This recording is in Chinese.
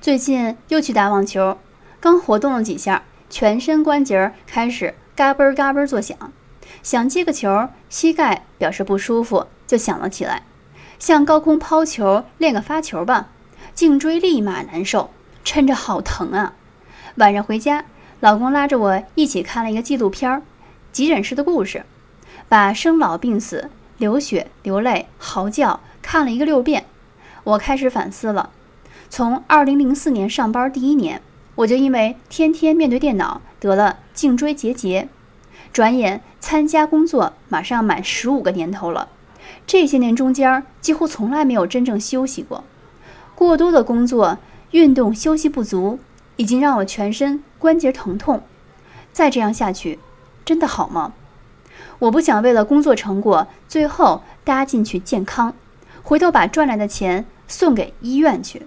最近又去打网球，刚活动了几下，全身关节开始嘎嘣嘎嘣作响。想接个球，膝盖表示不舒服，就想了起来，向高空抛球练个发球吧。颈椎立马难受，抻着好疼啊！晚上回家，老公拉着我一起看了一个纪录片，《急诊室的故事》，把生老病死、流血流泪、嚎叫看了一个六遍。我开始反思了，从2004年上班第一年，我就因为天天面对电脑得了颈椎结节。转眼参加工作，马上满十五个年头了。这些年中间几乎从来没有真正休息过。过多的工作、运动、休息不足，已经让我全身关节疼痛。再这样下去，真的好吗？我不想为了工作成果，最后搭进去健康，回头把赚来的钱送给医院去。